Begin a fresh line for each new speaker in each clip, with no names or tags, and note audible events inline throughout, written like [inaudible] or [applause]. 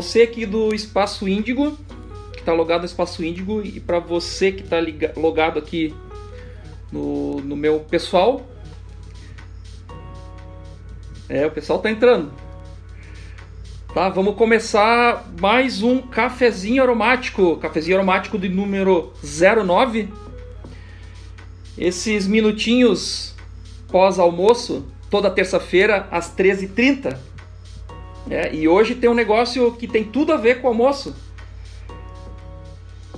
Você aqui do Espaço Índigo, que está logado no Espaço Índigo, e para você que está logado aqui no, no meu pessoal. É, o pessoal tá entrando. Tá, vamos começar mais um cafezinho aromático, cafezinho aromático de número 09. Esses minutinhos pós-almoço, toda terça-feira às 13h30. É, e hoje tem um negócio que tem tudo a ver com o almoço,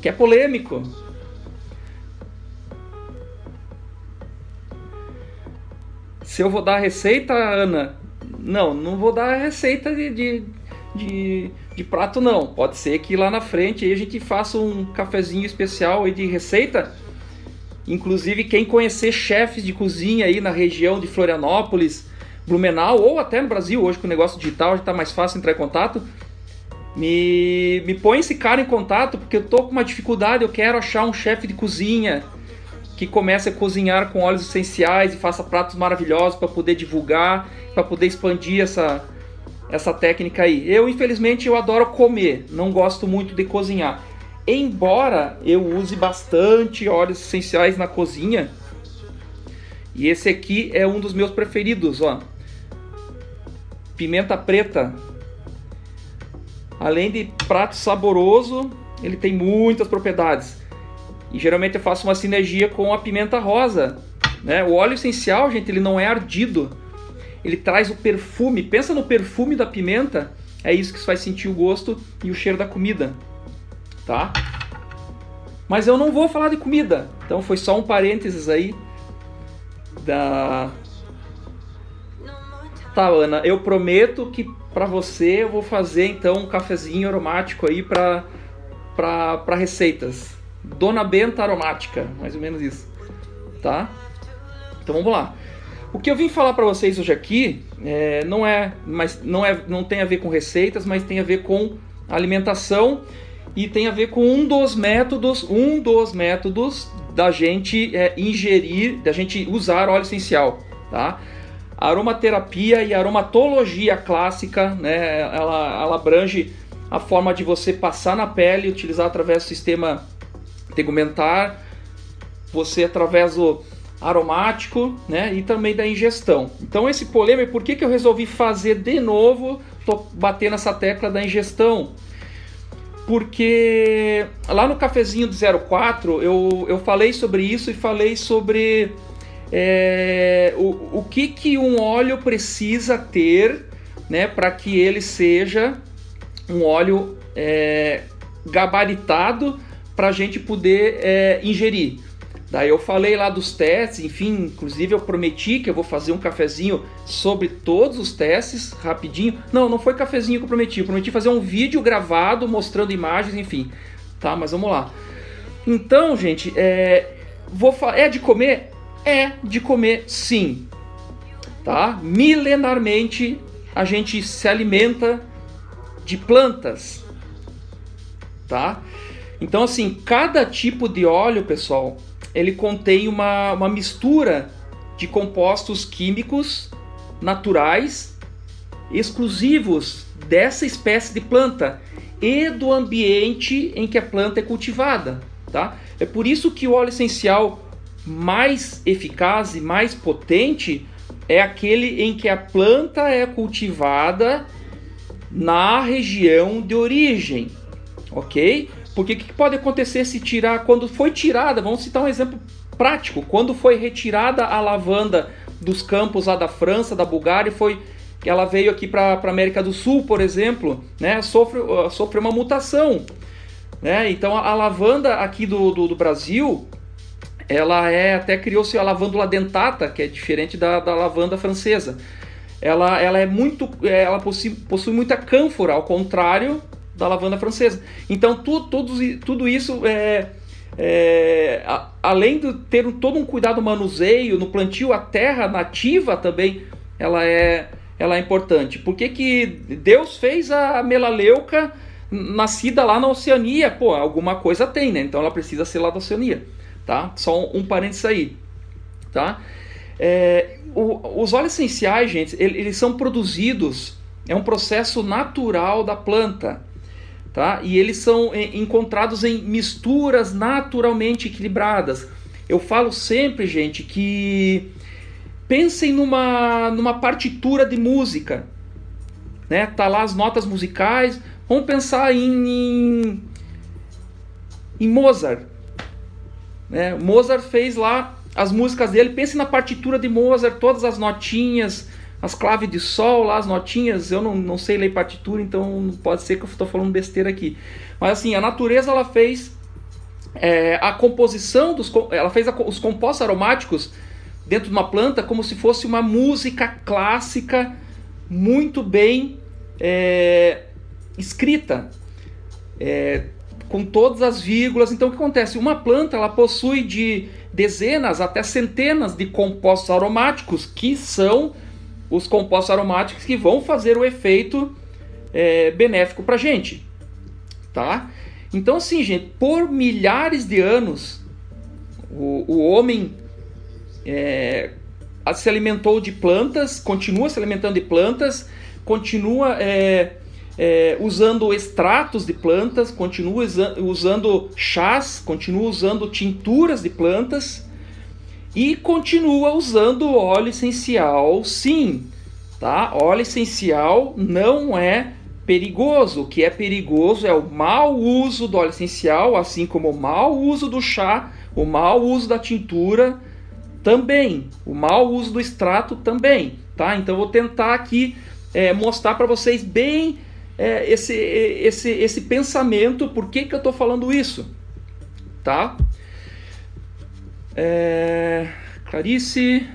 que é polêmico. Se eu vou dar a receita, Ana, não, não vou dar a receita de, de de, de prato não. Pode ser que lá na frente a gente faça um cafezinho especial de receita. Inclusive quem conhecer chefes de cozinha aí na região de Florianópolis, Blumenau ou até no Brasil, hoje com o negócio digital já está mais fácil entrar em contato. Me, me põe esse cara em contato porque eu tô com uma dificuldade, eu quero achar um chefe de cozinha que comece a cozinhar com óleos essenciais e faça pratos maravilhosos para poder divulgar, para poder expandir essa, essa técnica aí. Eu, infelizmente, eu adoro comer, não gosto muito de cozinhar. Embora eu use bastante óleos essenciais na cozinha, e esse aqui é um dos meus preferidos, ó. Pimenta preta. Além de prato saboroso, ele tem muitas propriedades. E geralmente eu faço uma sinergia com a pimenta rosa, né? O óleo essencial, gente, ele não é ardido ele traz o perfume. Pensa no perfume da pimenta, é isso que faz sentir o gosto e o cheiro da comida, tá? Mas eu não vou falar de comida, então foi só um parênteses aí da. Tá, Ana, eu prometo que para você eu vou fazer então um cafezinho aromático aí para para receitas. Dona Benta aromática, mais ou menos isso, tá? Então vamos lá. O que eu vim falar para vocês hoje aqui é, não é, mas não é, não tem a ver com receitas, mas tem a ver com alimentação e tem a ver com um dos métodos, um dos métodos da gente é, ingerir, da gente usar óleo essencial, tá? Aromaterapia e aromatologia clássica, né? Ela, ela abrange a forma de você passar na pele, utilizar através do sistema tegumentar, você através do aromático, né? E também da ingestão. Então esse polêmico, por que, que eu resolvi fazer de novo, tô batendo nessa tecla da ingestão? Porque lá no cafezinho do 04 eu, eu falei sobre isso e falei sobre é, o, o que, que um óleo precisa ter né, para que ele seja um óleo é, gabaritado para a gente poder é, ingerir. Daí eu falei lá dos testes, enfim, inclusive eu prometi que eu vou fazer um cafezinho sobre todos os testes, rapidinho. Não, não foi cafezinho que eu prometi, eu prometi fazer um vídeo gravado mostrando imagens, enfim. Tá, mas vamos lá. Então, gente, é, vou é de comer? É de comer sim. Tá? Milenarmente a gente se alimenta de plantas. Tá? Então, assim, cada tipo de óleo, pessoal, ele contém uma, uma mistura de compostos químicos naturais exclusivos dessa espécie de planta e do ambiente em que a planta é cultivada, tá? É por isso que o óleo essencial mais eficaz e mais potente é aquele em que a planta é cultivada na região de origem, ok? Porque o que pode acontecer se tirar, quando foi tirada, vamos citar um exemplo prático, quando foi retirada a lavanda dos campos lá da França, da Bulgária, foi ela veio aqui para a América do Sul, por exemplo, né, sofre, uh, sofre uma mutação. Né? Então a, a lavanda aqui do, do, do, Brasil, ela é até criou-se a lavândula dentata, que é diferente da, da lavanda francesa. Ela, ela é muito, é, ela possui, possui muita cânfora, ao contrário da lavanda francesa. Então, tu, tudo, tudo isso é, é, a, além de ter todo um cuidado manuseio, no plantio, a terra nativa também ela é, ela é importante. Por que, que Deus fez a melaleuca nascida lá na Oceania? Pô, alguma coisa tem, né? Então ela precisa ser lá da Oceania, tá? Só um, um parênteses aí, tá? É, o, os óleos essenciais, gente, eles são produzidos é um processo natural da planta, tá? E eles são encontrados em misturas naturalmente equilibradas. Eu falo sempre, gente, que pensem numa, numa partitura de música, né? Tá lá as notas musicais. Vamos pensar em, em, em Mozart. Né? Mozart fez lá as músicas dele. Pense na partitura de Mozart, todas as notinhas, as claves de sol lá, as notinhas. Eu não, não sei ler partitura, então pode ser que eu estou falando besteira aqui. Mas assim, a natureza ela fez é, a composição dos, ela fez a, os compostos aromáticos dentro de uma planta como se fosse uma música clássica muito bem é, escrita, é, com todas as vírgulas. Então o que acontece? Uma planta ela possui de dezenas até centenas de compostos aromáticos que são os compostos aromáticos que vão fazer o efeito é, benéfico para a gente, tá? Então assim, gente, por milhares de anos o, o homem é, se alimentou de plantas, continua se alimentando de plantas, continua é, é, usando extratos de plantas, continua usando chás, continua usando tinturas de plantas e continua usando óleo essencial, sim. Tá? Óleo essencial não é perigoso. O que é perigoso é o mau uso do óleo essencial, assim como o mau uso do chá, o mau uso da tintura também, o mau uso do extrato também, tá? Então vou tentar aqui é, mostrar para vocês bem é, esse, esse, esse pensamento, por que, que eu estou falando isso, tá? É, Clarice,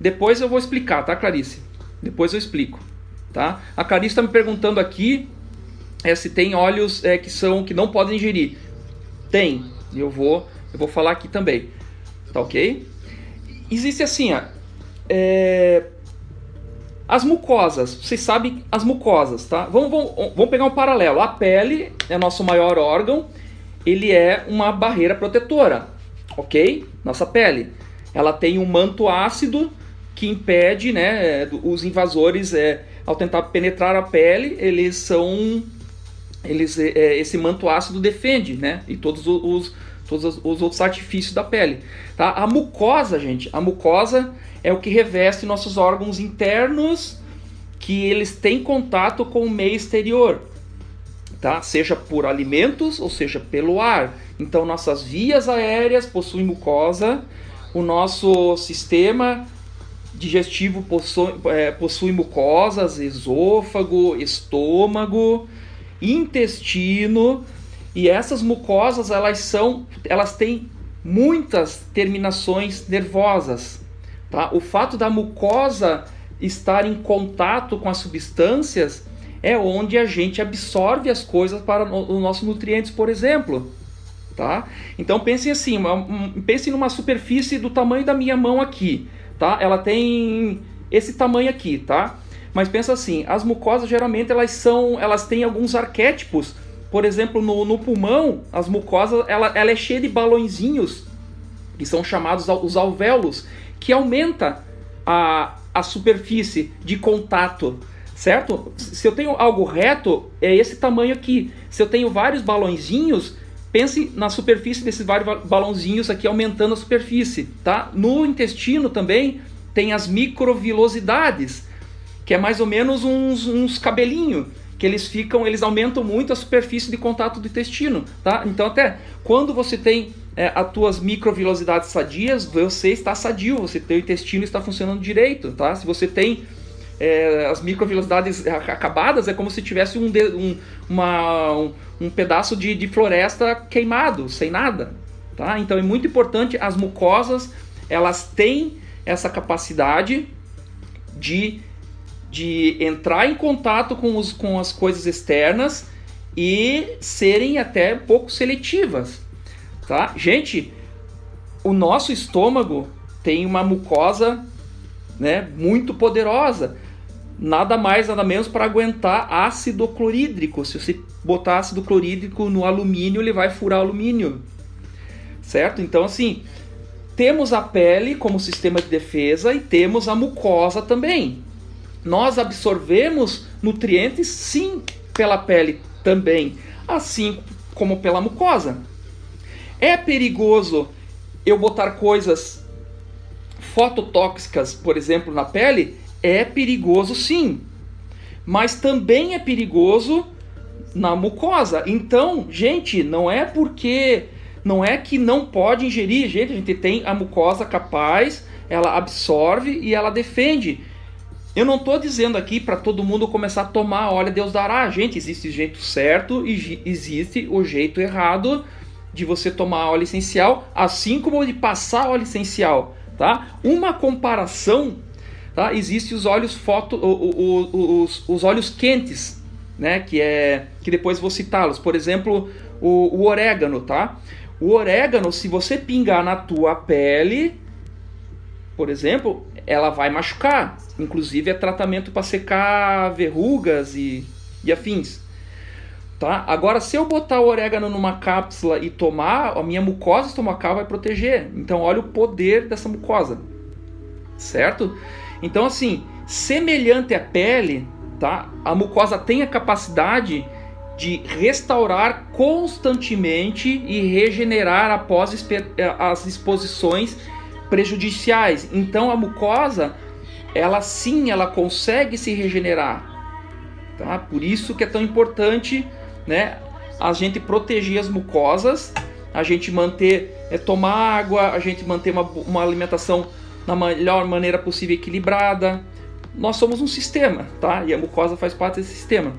depois eu vou explicar, tá, Clarice? Depois eu explico, tá? A Clarice está me perguntando aqui é, se tem óleos é, que são que não podem ingerir. Tem, eu vou eu vou falar aqui também, tá ok? Existe assim, ó, é, as mucosas, vocês sabem as mucosas, tá? Vamos, vamos, vamos pegar um paralelo. A pele é nosso maior órgão, ele é uma barreira protetora, ok? Nossa pele. Ela tem um manto ácido que impede, né, os invasores, é, ao tentar penetrar a pele, eles são, eles, é, esse manto ácido defende, né, e todos os, todos os outros artifícios da pele, tá? A mucosa, gente, a mucosa é o que reveste nossos órgãos internos, que eles têm contato com o meio exterior, tá? Seja por alimentos ou seja pelo ar. Então nossas vias aéreas possuem mucosa, o nosso sistema digestivo possui, é, possui mucosas, esôfago, estômago, intestino, e essas mucosas elas são, elas têm muitas terminações nervosas. Tá? O fato da mucosa estar em contato com as substâncias é onde a gente absorve as coisas para os nossos nutrientes, por exemplo. Tá? Então pensem assim, pensem numa superfície do tamanho da minha mão aqui, tá? Ela tem esse tamanho aqui, tá? Mas pensa assim, as mucosas geralmente elas são, elas têm alguns arquétipos. Por exemplo, no, no pulmão, as mucosas, ela, ela é cheia de balõezinhos que são chamados os alvéolos que aumenta a, a superfície de contato, certo? Se eu tenho algo reto, é esse tamanho aqui. Se eu tenho vários balãozinhos, pense na superfície desses vários balãozinhos aqui aumentando a superfície, tá? No intestino também tem as microvilosidades, que é mais ou menos uns, uns cabelinhos que eles ficam, eles aumentam muito a superfície de contato do intestino, tá? Então até quando você tem é, as tuas microvilosidades sadias, você está sadio, você teu intestino está funcionando direito, tá? Se você tem é, as microvilosidades acabadas, é como se tivesse um, um, uma, um, um pedaço de, de floresta queimado, sem nada, tá? Então é muito importante, as mucosas, elas têm essa capacidade de, de entrar em contato com, os, com as coisas externas e serem até um pouco seletivas, tá? Gente, o nosso estômago tem uma mucosa, né, muito poderosa. Nada mais, nada menos para aguentar ácido clorídrico. Se você botar ácido clorídrico no alumínio, ele vai furar alumínio. Certo? Então, assim, temos a pele como sistema de defesa e temos a mucosa também. Nós absorvemos nutrientes sim pela pele também, assim como pela mucosa. É perigoso eu botar coisas fototóxicas, por exemplo, na pele? É perigoso sim. Mas também é perigoso na mucosa. Então, gente, não é porque não é que não pode ingerir, gente, a gente tem a mucosa capaz, ela absorve e ela defende. Eu não estou dizendo aqui para todo mundo começar a tomar, olha, Deus dará. Gente, existe o jeito certo e existe o jeito errado de você tomar óleo essencial, assim como de passar óleo essencial, tá? Uma comparação, tá? Existe os óleos foto, os, os óleos quentes, né? Que é que depois vou citá-los. Por exemplo, o, o orégano, tá? O orégano, se você pingar na tua pele, por exemplo, ela vai machucar. Inclusive é tratamento para secar verrugas e, e afins. Tá? Agora, se eu botar o orégano numa cápsula e tomar, a minha mucosa estomacal vai proteger. Então, olha o poder dessa mucosa. Certo? Então, assim, semelhante à pele, tá? A mucosa tem a capacidade de restaurar constantemente e regenerar após as exposições prejudiciais. Então a mucosa, ela sim, ela consegue se regenerar. Tá? Por isso que é tão importante, né, a gente proteger as mucosas, a gente manter, é, tomar água, a gente manter uma, uma alimentação da melhor maneira possível equilibrada. Nós somos um sistema, tá? E a mucosa faz parte desse sistema.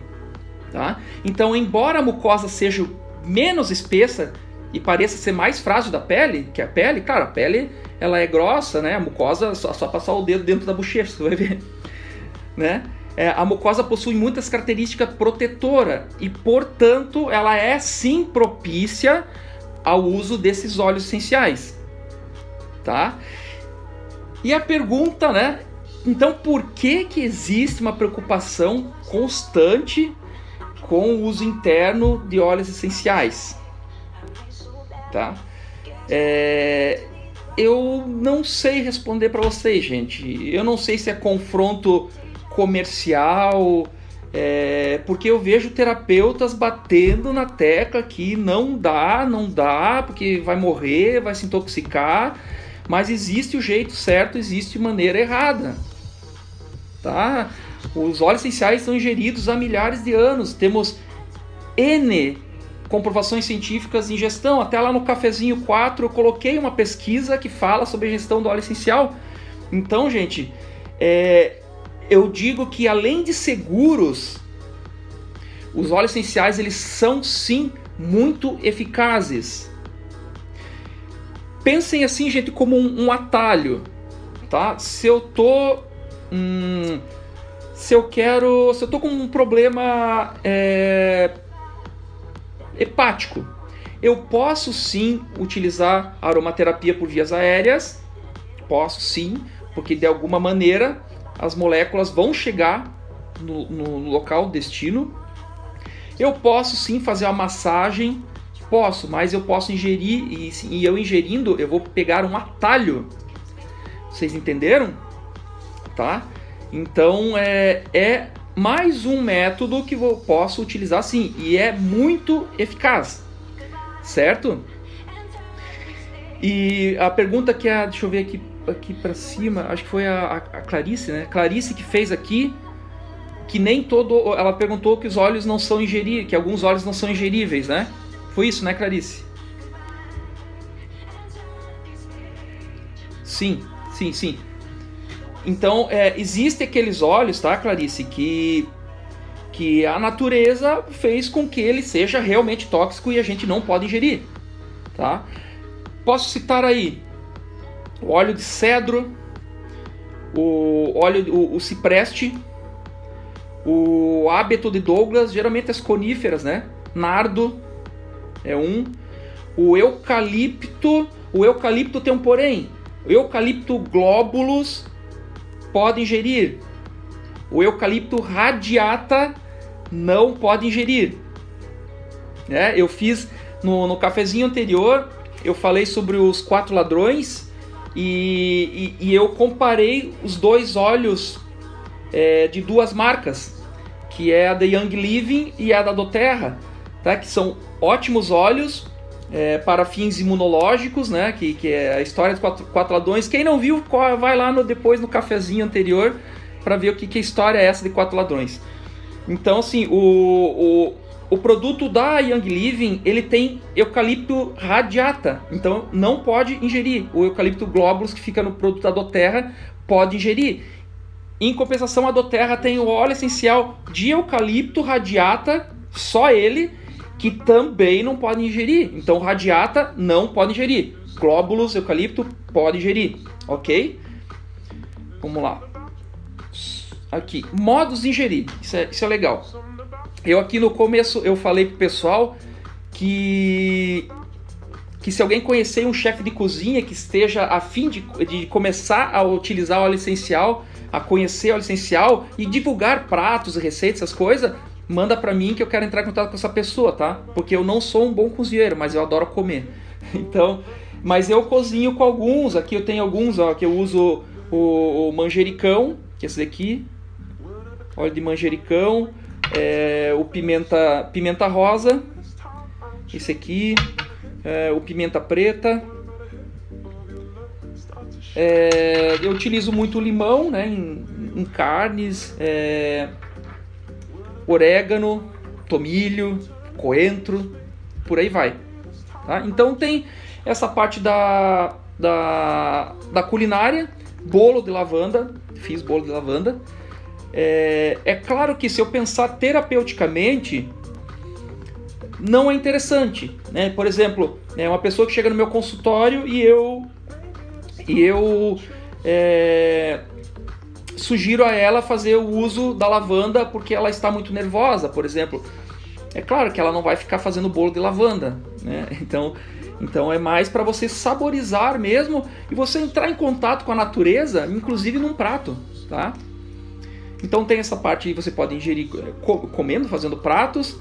Tá? Então, embora a mucosa seja menos espessa e pareça ser mais frágil da pele, que a pele, cara, a pele ela é grossa, né? A mucosa só, só passar o dedo dentro da bochecha, [laughs] você vai ver, né? É, a mucosa possui muitas características protetoras e, portanto, ela é sim propícia ao uso desses óleos essenciais, tá? E a pergunta, né? Então, por que que existe uma preocupação constante com o uso interno de óleos essenciais. Tá? É, eu não sei responder para vocês, gente. Eu não sei se é confronto comercial, é, porque eu vejo terapeutas batendo na tecla que não dá, não dá, porque vai morrer, vai se intoxicar. Mas existe o jeito certo, existe maneira errada. Tá? Os óleos essenciais são ingeridos há milhares de anos. Temos N comprovações científicas em gestão. Até lá no cafezinho 4 eu coloquei uma pesquisa que fala sobre gestão do óleo essencial. Então, gente, é, eu digo que além de seguros, os óleos essenciais eles são sim muito eficazes. Pensem assim, gente, como um, um atalho, tá? Se eu tô hum, se eu quero. Se eu tô com um problema é, hepático, eu posso sim utilizar aromaterapia por vias aéreas. Posso sim, porque de alguma maneira as moléculas vão chegar no, no local destino. Eu posso sim fazer a massagem, posso, mas eu posso ingerir e, e eu ingerindo eu vou pegar um atalho. Vocês entenderam? Tá? Então é, é mais um método que eu posso utilizar sim e é muito eficaz, certo? E a pergunta que é, deixa eu ver aqui, aqui para cima, acho que foi a, a, Clarice, né? Clarice que fez aqui que nem todo, ela perguntou que os óleos não são ingeríveis, que alguns óleos não são ingeríveis, né? Foi isso, né, Clarice? Sim, sim, sim. Então, é, existem aqueles óleos, tá, Clarice, que, que a natureza fez com que ele seja realmente tóxico e a gente não pode ingerir, tá? Posso citar aí o óleo de cedro, o óleo, o, o cipreste, o hábito de Douglas, geralmente as coníferas, né? Nardo é um. O eucalipto, o eucalipto tem um porém. Eucalipto glóbulos pode ingerir. O eucalipto radiata não pode ingerir. É, eu fiz no, no cafezinho anterior, eu falei sobre os quatro ladrões e, e, e eu comparei os dois óleos é, de duas marcas, que é a da Young Living e a da Doterra, tá? que são ótimos óleos é, para fins imunológicos, né? que, que é a história dos quatro, quatro ladrões. Quem não viu, vai lá no, depois no cafezinho anterior para ver o que, que história é essa de quatro ladrões. Então, assim, o, o, o produto da Young Living, ele tem eucalipto radiata, então não pode ingerir. O eucalipto glóbulos que fica no produto da Doterra pode ingerir. Em compensação, a Doterra tem o óleo essencial de eucalipto radiata, só ele, que também não pode ingerir. Então, radiata não pode ingerir. Glóbulos, eucalipto, pode ingerir, ok? Vamos lá. Aqui, modos de ingerir. Isso é, isso é legal. Eu aqui no começo eu falei pro pessoal que que se alguém conhecer um chefe de cozinha que esteja a fim de, de começar a utilizar o óleo essencial, a conhecer o óleo essencial e divulgar pratos, receitas, essas coisas, manda para mim que eu quero entrar em contato com essa pessoa, tá? Porque eu não sou um bom cozinheiro, mas eu adoro comer. [laughs] Então, mas eu cozinho com alguns. Aqui eu tenho alguns, ó, que eu uso o, o manjericão, que é esse daqui, óleo de manjericão, é, o pimenta, pimenta rosa, esse aqui, é, o pimenta preta. É, eu utilizo muito limão né, em, em carnes, é, orégano, tomilho, coentro, por aí vai. Tá? Então tem essa parte da, da, da culinária, bolo de lavanda, fiz bolo de lavanda. É, é claro que se eu pensar terapeuticamente, não é interessante. Né? Por exemplo, é uma pessoa que chega no meu consultório e eu, e eu é, sugiro a ela fazer o uso da lavanda porque ela está muito nervosa, por exemplo. É claro que ela não vai ficar fazendo bolo de lavanda, né? [laughs] Então, então é mais para você saborizar mesmo e você entrar em contato com a natureza, inclusive num prato, tá? Então tem essa parte aí, você pode ingerir comendo, fazendo pratos.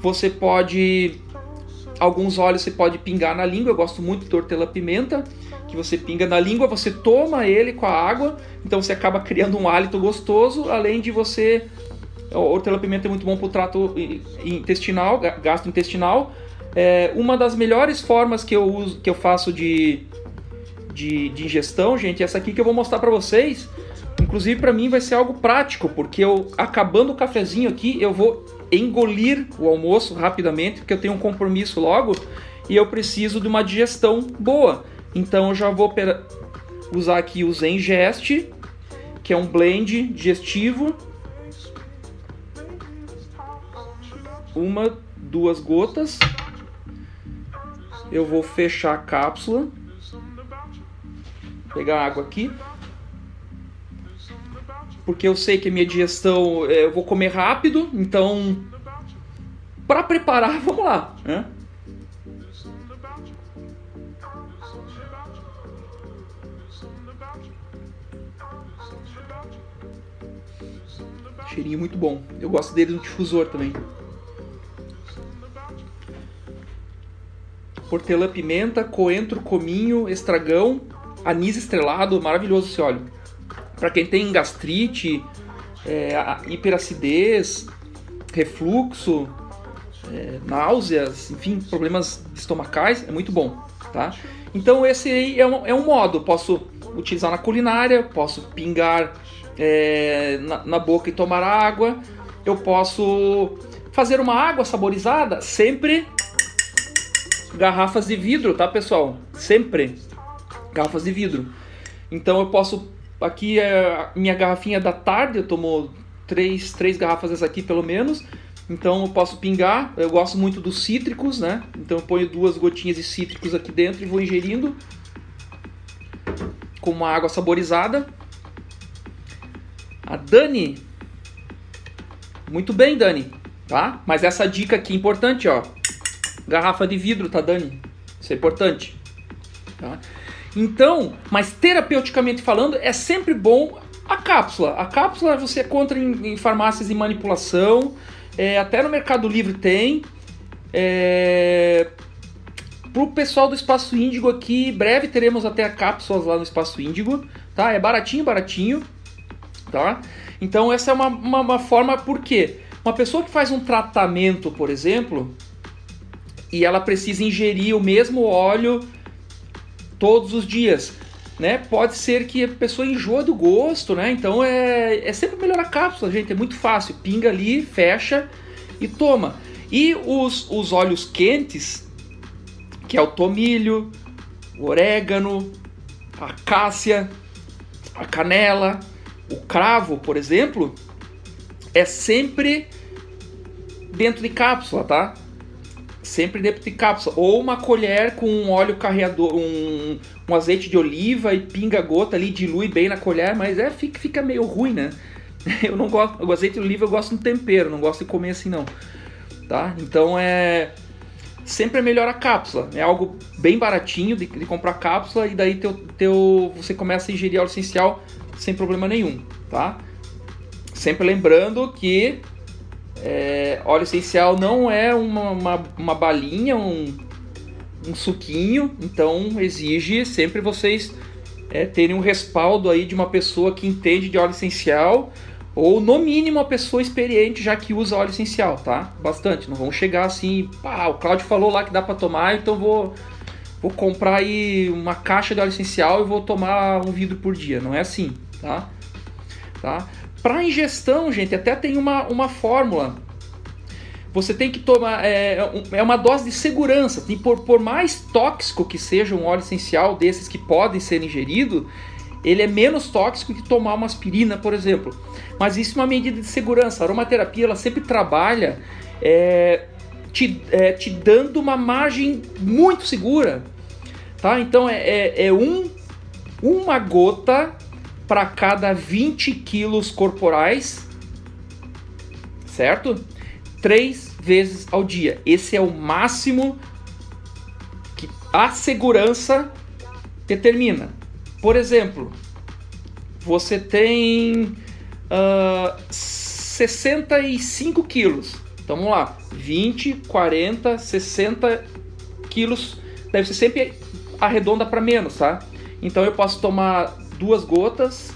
Você pode alguns óleos você pode pingar na língua. Eu gosto muito de hortelã-pimenta, que você pinga na língua, você toma ele com a água, então você acaba criando um hálito gostoso, além de você o hortelã-pimenta é muito bom para o trato intestinal, gastrointestinal. É, uma das melhores formas que eu uso, que eu faço de, de, de ingestão, gente, é essa aqui que eu vou mostrar para vocês. Inclusive para mim vai ser algo prático, porque eu acabando o cafezinho aqui, eu vou engolir o almoço rapidamente, porque eu tenho um compromisso logo e eu preciso de uma digestão boa. Então eu já vou usar aqui o Zengest, que é um blend digestivo. Uma, duas gotas. Eu vou fechar a cápsula. Pegar água aqui porque eu sei que a minha digestão é, eu vou comer rápido, então para preparar, [laughs] vamos lá, né? Cheirinho muito bom. Eu gosto dele no difusor também. Hortelã pimenta, coentro, cominho, estragão, anis estrelado, maravilhoso esse óleo para quem tem gastrite, é, hiperacidez, refluxo, é, náuseas, enfim, problemas estomacais, é muito bom, tá? Então esse aí é um, é um modo, posso utilizar na culinária, posso pingar é, na, na boca e tomar água, eu posso fazer uma água saborizada, sempre garrafas de vidro, tá pessoal? Sempre garrafas de vidro. Então eu posso Aqui é minha garrafinha da tarde, eu tomo três, três garrafas dessa aqui pelo menos. Então eu posso pingar. Eu gosto muito dos cítricos, né? Então eu ponho duas gotinhas de cítricos aqui dentro e vou ingerindo com uma água saborizada. A Dani. Muito bem, Dani. Tá? Mas essa dica aqui é importante, ó. Garrafa de vidro, tá, Dani? Isso é importante. Tá? Então, mas terapeuticamente falando, é sempre bom a cápsula. A cápsula você encontra em, em farmácias de manipulação, é, até no Mercado Livre tem. É, Pro pessoal do Espaço Índigo aqui, breve teremos até cápsulas lá no Espaço Índigo, tá? É baratinho, baratinho, tá? Então essa é uma, uma, uma forma, por quê? Uma pessoa que faz um tratamento, por exemplo, e ela precisa ingerir o mesmo óleo todos os dias, né? Pode ser que a pessoa enjoa do gosto, né? Então é, é sempre melhor a cápsula, gente, é muito fácil. Pinga ali, fecha e toma. E os, os óleos quentes, que é o tomilho, o orégano, a cássia, a canela, o cravo, por exemplo, é sempre dentro de cápsula, tá? Sempre dentro de cápsula. Ou uma colher com um óleo carreador, um, um azeite de oliva e pinga gota ali, dilui bem na colher, mas é fica, fica meio ruim, né? [laughs] Eu não gosto, o azeite de oliva eu gosto no tempero, não gosto de comer assim não. Tá? Então é sempre é melhor a cápsula. É algo bem baratinho de, de, comprar cápsula e daí teu, teu, você começa a ingerir óleo essencial sem problema nenhum, tá? Sempre lembrando que é, óleo essencial não é uma, uma, uma balinha, um, um, suquinho, então exige sempre vocês é, terem um respaldo aí de uma pessoa que entende de óleo essencial ou no mínimo uma pessoa experiente já que usa óleo essencial, tá? Bastante, não vão chegar assim, pá, o Claudio falou lá que dá para tomar, então vou vou comprar aí uma caixa de óleo essencial e vou tomar um vidro por dia, não é assim, tá? Tá? Para ingestão, gente, até tem uma, uma fórmula. Você tem que tomar. É, é uma dose de segurança. E por, por mais tóxico que seja um óleo essencial desses que podem ser ingeridos, ele é menos tóxico que tomar uma aspirina, por exemplo. Mas isso é uma medida de segurança. A aromaterapia ela sempre trabalha é, te, é, te dando uma margem muito segura. Tá? Então é, é, é um, uma gota para cada 20 quilos corporais, certo? Três vezes ao dia. Esse é o máximo que a segurança determina. Por exemplo, você tem uh, 65 quilos. Então vamos lá, 20, 40, 60 quilos. Deve ser sempre arredonda para menos, tá? Então eu posso tomar duas gotas,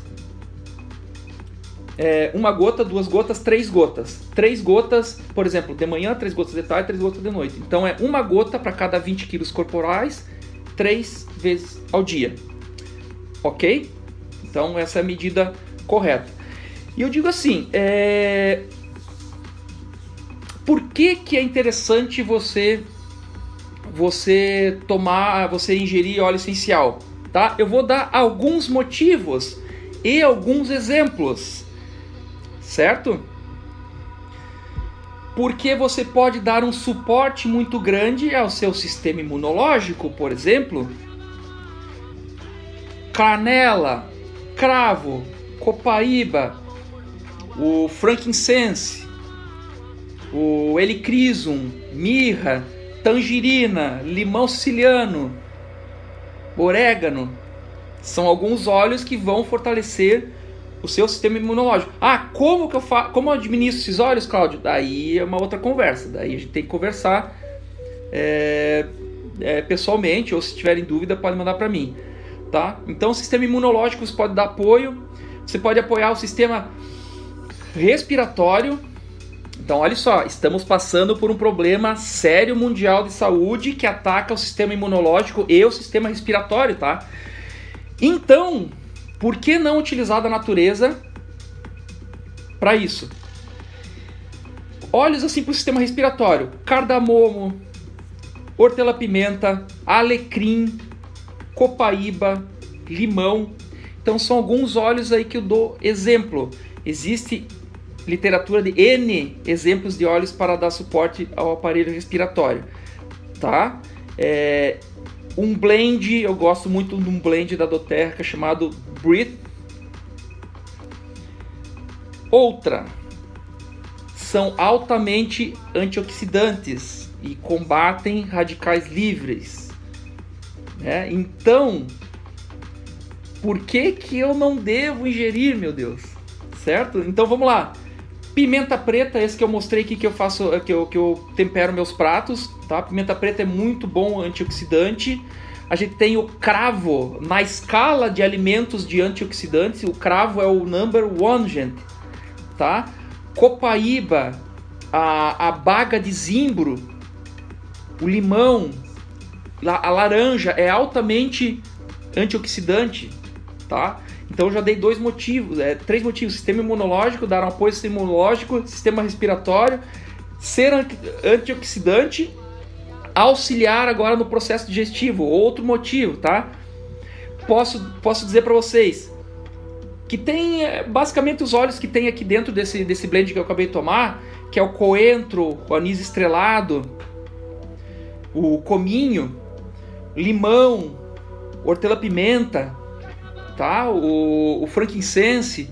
é, uma gota, duas gotas, três gotas. Três gotas, por exemplo, de manhã, três gotas de tarde, três gotas de noite. Então é uma gota para cada 20 quilos corporais, três vezes ao dia. Ok? Então essa é a medida correta. E eu digo assim, é... por que, que é interessante você você tomar, você ingerir óleo essencial? Tá? Eu vou dar alguns motivos e alguns exemplos, certo? Porque você pode dar um suporte muito grande ao seu sistema imunológico, por exemplo, canela, cravo, copaíba, o frankincense, o helicrisum, mirra, tangerina, limão siciliano, orégano. São alguns óleos que vão fortalecer o seu sistema imunológico. Ah, como que eu faço? Como eu administro esses óleos, Cláudio? Daí é uma outra conversa. Daí a gente tem que conversar é, é, pessoalmente, ou se tiverem dúvida, pode mandar para mim. Tá? Então, o sistema imunológico você pode dar apoio. Você pode apoiar o sistema respiratório, então, olha só, estamos passando por um problema sério mundial de saúde que ataca o sistema imunológico e o sistema respiratório, tá? Então, por que não utilizar da natureza para isso? Olhos assim para o sistema respiratório: cardamomo, hortelã-pimenta, alecrim, copaíba, limão. Então, são alguns óleos aí que eu dou exemplo. Existe literatura de N exemplos de óleos para dar suporte ao aparelho respiratório, tá? É, um blend, eu gosto muito de um blend da Doterra chamado Breathe. Outra, são altamente antioxidantes e combatem radicais livres. Né? Então, por que, que eu não devo ingerir, meu Deus? Certo? Então vamos lá. Pimenta preta, esse que eu mostrei aqui que eu faço, que eu, que eu tempero meus pratos, tá? Pimenta preta é muito bom antioxidante. A gente tem o cravo na escala de alimentos de antioxidantes. O cravo é o number one, gente. tá? Copaíba, a, a baga de zimbro, o limão, a laranja é altamente antioxidante, tá? Então eu já dei dois motivos, é, três motivos: sistema imunológico, dar um apoio ao sistema imunológico, sistema respiratório, ser antioxidante, auxiliar agora no processo digestivo. Outro motivo, tá? Posso, posso dizer para vocês que tem é, basicamente os óleos que tem aqui dentro desse, desse blend que eu acabei de tomar, que é o coentro, o anis estrelado, o cominho, limão, hortelã-pimenta, tá? O, o frankincense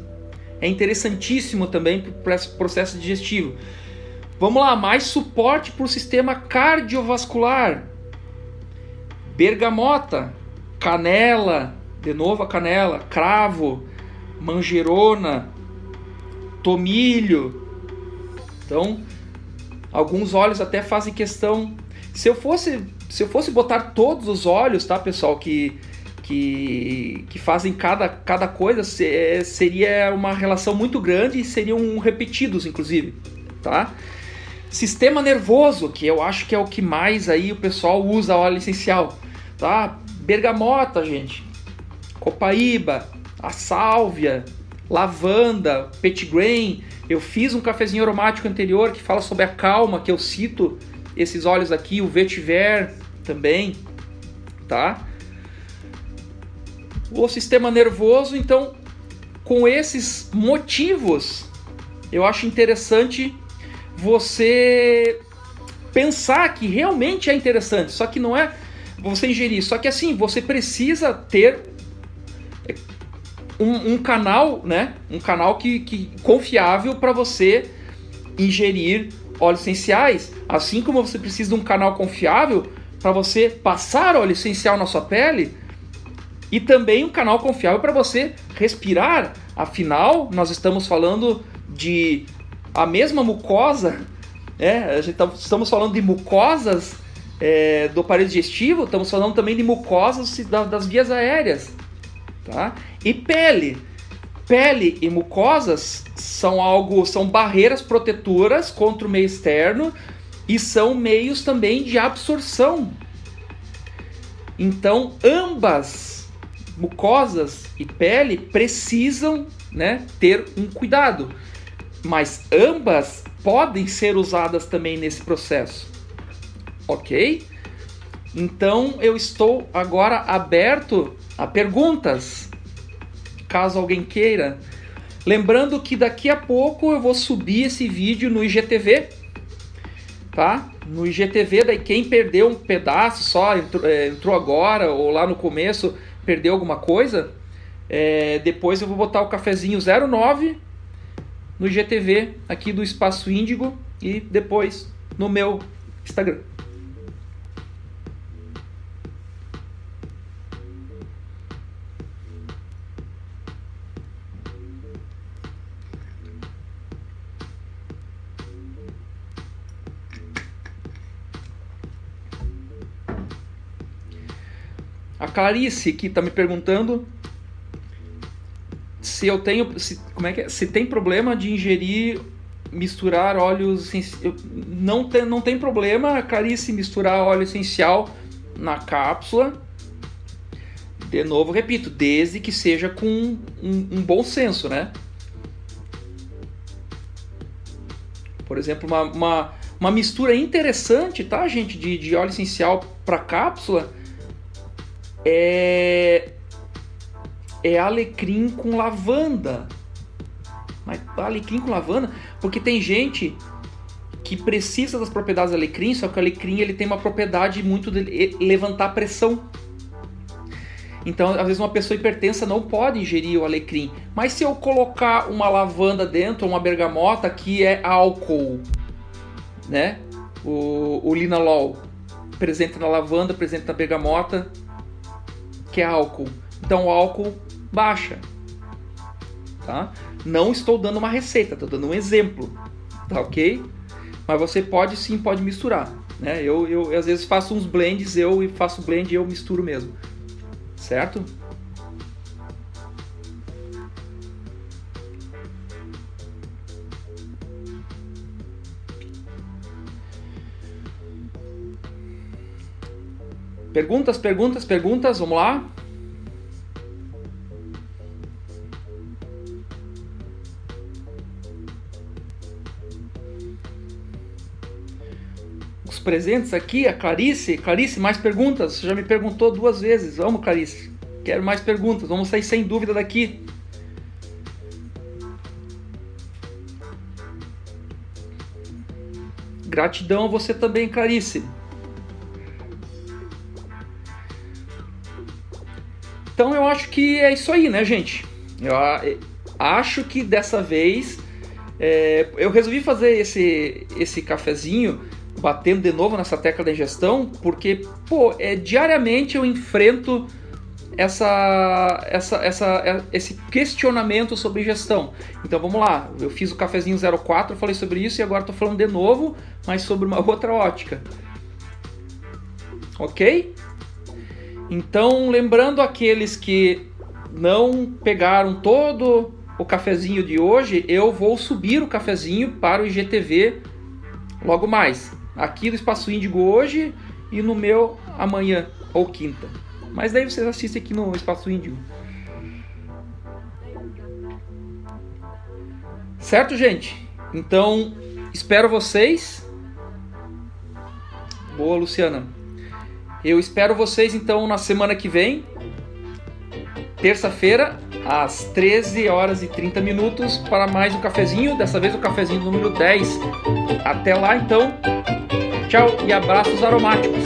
é interessantíssimo também para o processo digestivo. Vamos lá, mais suporte para o sistema cardiovascular. Bergamota, canela, de novo a canela, cravo, manjerona, tomilho. Então, alguns óleos até fazem questão. Se eu fosse, se eu fosse botar todos os óleos, tá, pessoal, que que, que fazem cada, cada coisa, seria uma relação muito grande e seriam repetidos, inclusive, tá? Sistema nervoso, que eu acho que é o que mais aí o pessoal usa óleo essencial, tá? Bergamota, gente, copaíba, a sálvia, lavanda, petitgrain. Eu fiz um cafezinho aromático anterior que fala sobre a calma, que eu cito esses óleos aqui, o vetiver também, tá? O sistema nervoso, então, com esses motivos, eu acho interessante você pensar que realmente é interessante, só que não é você ingerir, só que assim, você precisa ter um, um canal, né? Um canal que, que confiável para você ingerir óleos essenciais, assim como você precisa de um canal confiável para você passar óleo essencial na sua pele e também um canal confiável para você respirar. Afinal, nós estamos falando de a mesma mucosa, é, tá, estamos falando de mucosas é, do aparelho digestivo, estamos falando também de mucosas das vias aéreas. Tá? E pele. Pele e mucosas são algo, são barreiras protetoras contra o meio externo e são meios também de absorção. Então, ambas mucosas e pele precisam, né, ter um cuidado, mas ambas podem ser usadas também nesse processo. OK? Então, eu estou agora aberto a perguntas, caso alguém queira. Lembrando que daqui a pouco eu vou subir esse vídeo no IGTV, tá? No IGTV, daí quem perdeu um pedaço só, entrou, é, entrou agora ou lá no começo, perdeu alguma coisa, é, depois eu vou botar o cafezinho 09 no IGTV aqui do Espaço Índigo e depois no meu Instagram. A Clarice aqui está me perguntando se eu tenho. Se, como é que é? Se tem problema de ingerir, misturar óleos. Não tem, não tem problema, Clarice, misturar óleo essencial na cápsula. De novo, repito, desde que seja com um, um bom senso, né? Por exemplo, uma, uma, uma mistura interessante, tá, gente, de, de óleo essencial para cápsula é é alecrim com lavanda. Mas alecrim com lavanda, porque tem gente que precisa das propriedades do alecrim, só que o alecrim ele tem uma propriedade muito de levantar pressão. Então, às vezes uma pessoa hipertensa não pode ingerir o alecrim. Mas se eu colocar uma lavanda dentro, uma bergamota que é álcool, né? O, o linalol presente na lavanda, presente na bergamota, que é álcool. Então o álcool baixa. Tá? Não estou dando uma receita, estou dando um exemplo, tá ok? Mas você pode sim, pode misturar. Né? Eu, eu, às vezes faço uns blends, eu faço blend e eu misturo mesmo. Certo? Perguntas, perguntas, perguntas, vamos lá. Os presentes aqui, a Clarice. Clarice, mais perguntas? Você já me perguntou duas vezes. Vamos, Clarice. Quero mais perguntas. Vamos sair sem dúvida daqui. Gratidão a você também, Clarice. Eu acho que é isso aí, né, gente? Eu acho que dessa vez é, eu resolvi fazer esse, esse cafezinho batendo de novo nessa tecla da ingestão, porque, pô, é, diariamente eu enfrento essa, essa, essa, é, esse questionamento sobre gestão. Então vamos lá, eu fiz o cafezinho 04, falei sobre isso e agora estou falando de novo, mas sobre uma [laughs] outra ótica. Ok? Então, lembrando aqueles que não pegaram todo o cafezinho de hoje, eu vou subir o cafezinho para o IGTV logo mais. Aqui no Espaço Índigo hoje e no meu amanhã ou quinta. Mas daí vocês assistem aqui no Espaço Índigo. Certo, gente? Então, espero vocês. Boa, Luciana. Eu espero vocês então na semana que vem, terça-feira, às 13 horas e 30 minutos, para mais um cafezinho. Dessa vez o cafezinho número 10. Até lá então. Tchau e abraços aromáticos.